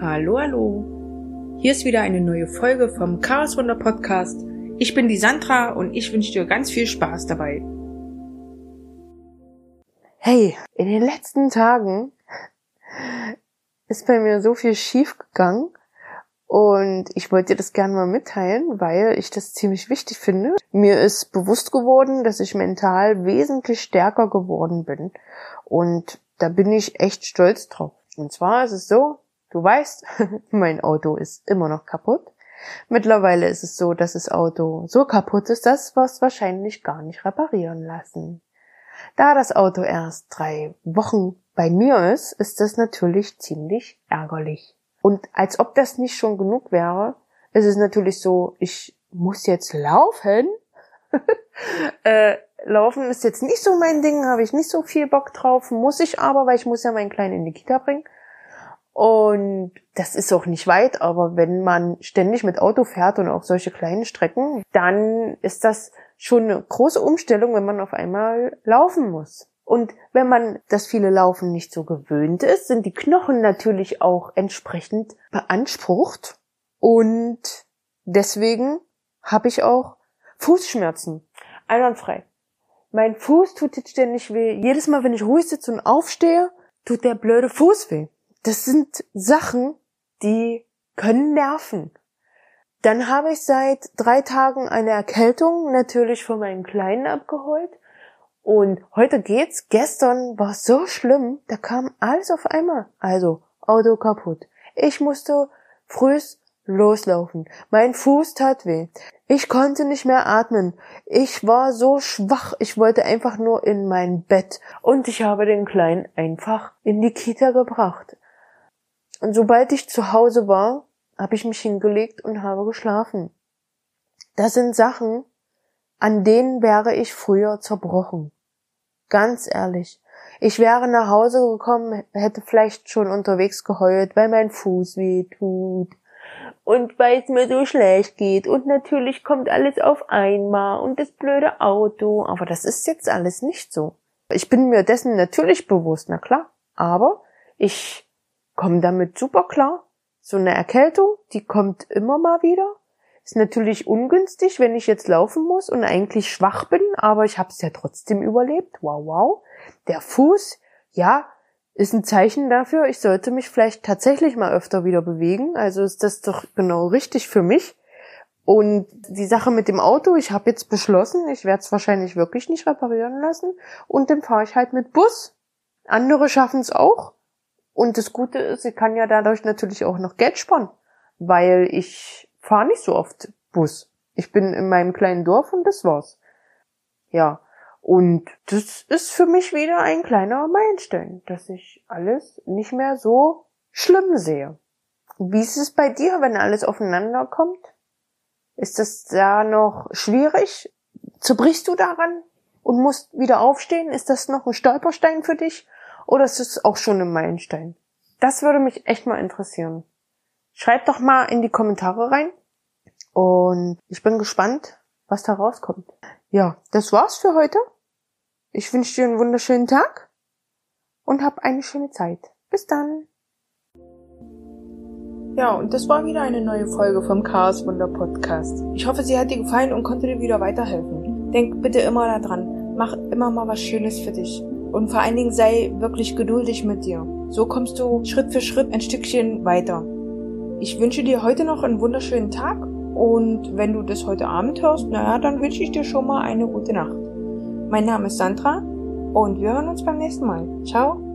Hallo, hallo. Hier ist wieder eine neue Folge vom Chaos Wunder Podcast. Ich bin die Sandra und ich wünsche dir ganz viel Spaß dabei. Hey, in den letzten Tagen ist bei mir so viel schief gegangen und ich wollte dir das gerne mal mitteilen, weil ich das ziemlich wichtig finde. Mir ist bewusst geworden, dass ich mental wesentlich stärker geworden bin und da bin ich echt stolz drauf. Und zwar ist es so, Du weißt, mein Auto ist immer noch kaputt. Mittlerweile ist es so, dass das Auto so kaputt ist, dass wir es wahrscheinlich gar nicht reparieren lassen. Da das Auto erst drei Wochen bei mir ist, ist das natürlich ziemlich ärgerlich. Und als ob das nicht schon genug wäre, ist es natürlich so, ich muss jetzt laufen. äh, laufen ist jetzt nicht so mein Ding, habe ich nicht so viel Bock drauf, muss ich aber, weil ich muss ja meinen Kleinen in die Kita bringen. Und das ist auch nicht weit, aber wenn man ständig mit Auto fährt und auch solche kleinen Strecken, dann ist das schon eine große Umstellung, wenn man auf einmal laufen muss. Und wenn man das viele Laufen nicht so gewöhnt ist, sind die Knochen natürlich auch entsprechend beansprucht. Und deswegen habe ich auch Fußschmerzen. Einwandfrei. Mein Fuß tut jetzt ständig weh. Jedes Mal, wenn ich ruhig sitze und aufstehe, tut der blöde Fuß weh das sind Sachen, die können nerven. Dann habe ich seit drei Tagen eine Erkältung natürlich von meinem Kleinen abgeholt. Und heute geht's. Gestern war es so schlimm, da kam alles auf einmal. Also, Auto kaputt. Ich musste frühs loslaufen. Mein Fuß tat weh. Ich konnte nicht mehr atmen. Ich war so schwach. Ich wollte einfach nur in mein Bett. Und ich habe den Kleinen einfach in die Kita gebracht. Und sobald ich zu Hause war, habe ich mich hingelegt und habe geschlafen. Das sind Sachen, an denen wäre ich früher zerbrochen. Ganz ehrlich. Ich wäre nach Hause gekommen, hätte vielleicht schon unterwegs geheult, weil mein Fuß weh tut und weil es mir so schlecht geht und natürlich kommt alles auf einmal und das blöde Auto, aber das ist jetzt alles nicht so. Ich bin mir dessen natürlich bewusst, na klar, aber ich komme damit super klar. So eine Erkältung, die kommt immer mal wieder. Ist natürlich ungünstig, wenn ich jetzt laufen muss und eigentlich schwach bin, aber ich habe es ja trotzdem überlebt. Wow, wow. Der Fuß, ja, ist ein Zeichen dafür, ich sollte mich vielleicht tatsächlich mal öfter wieder bewegen. Also ist das doch genau richtig für mich. Und die Sache mit dem Auto, ich habe jetzt beschlossen, ich werde es wahrscheinlich wirklich nicht reparieren lassen. Und dann fahre ich halt mit Bus. Andere schaffen es auch. Und das Gute ist, ich kann ja dadurch natürlich auch noch Geld sparen, weil ich fahre nicht so oft Bus. Ich bin in meinem kleinen Dorf und das war's. Ja. Und das ist für mich wieder ein kleiner Meilenstein, dass ich alles nicht mehr so schlimm sehe. Wie ist es bei dir, wenn alles aufeinander kommt? Ist das da noch schwierig? Zerbrichst du daran und musst wieder aufstehen? Ist das noch ein Stolperstein für dich? Oder ist es auch schon ein Meilenstein? Das würde mich echt mal interessieren. Schreibt doch mal in die Kommentare rein. Und ich bin gespannt, was da rauskommt. Ja, das war's für heute. Ich wünsche dir einen wunderschönen Tag und hab eine schöne Zeit. Bis dann. Ja, und das war wieder eine neue Folge vom Chaos Wunder Podcast. Ich hoffe, sie hat dir gefallen und konnte dir wieder weiterhelfen. Denk bitte immer daran, mach immer mal was Schönes für dich. Und vor allen Dingen sei wirklich geduldig mit dir. So kommst du Schritt für Schritt ein Stückchen weiter. Ich wünsche dir heute noch einen wunderschönen Tag und wenn du das heute Abend hörst, naja, dann wünsche ich dir schon mal eine gute Nacht. Mein Name ist Sandra und wir hören uns beim nächsten Mal. Ciao.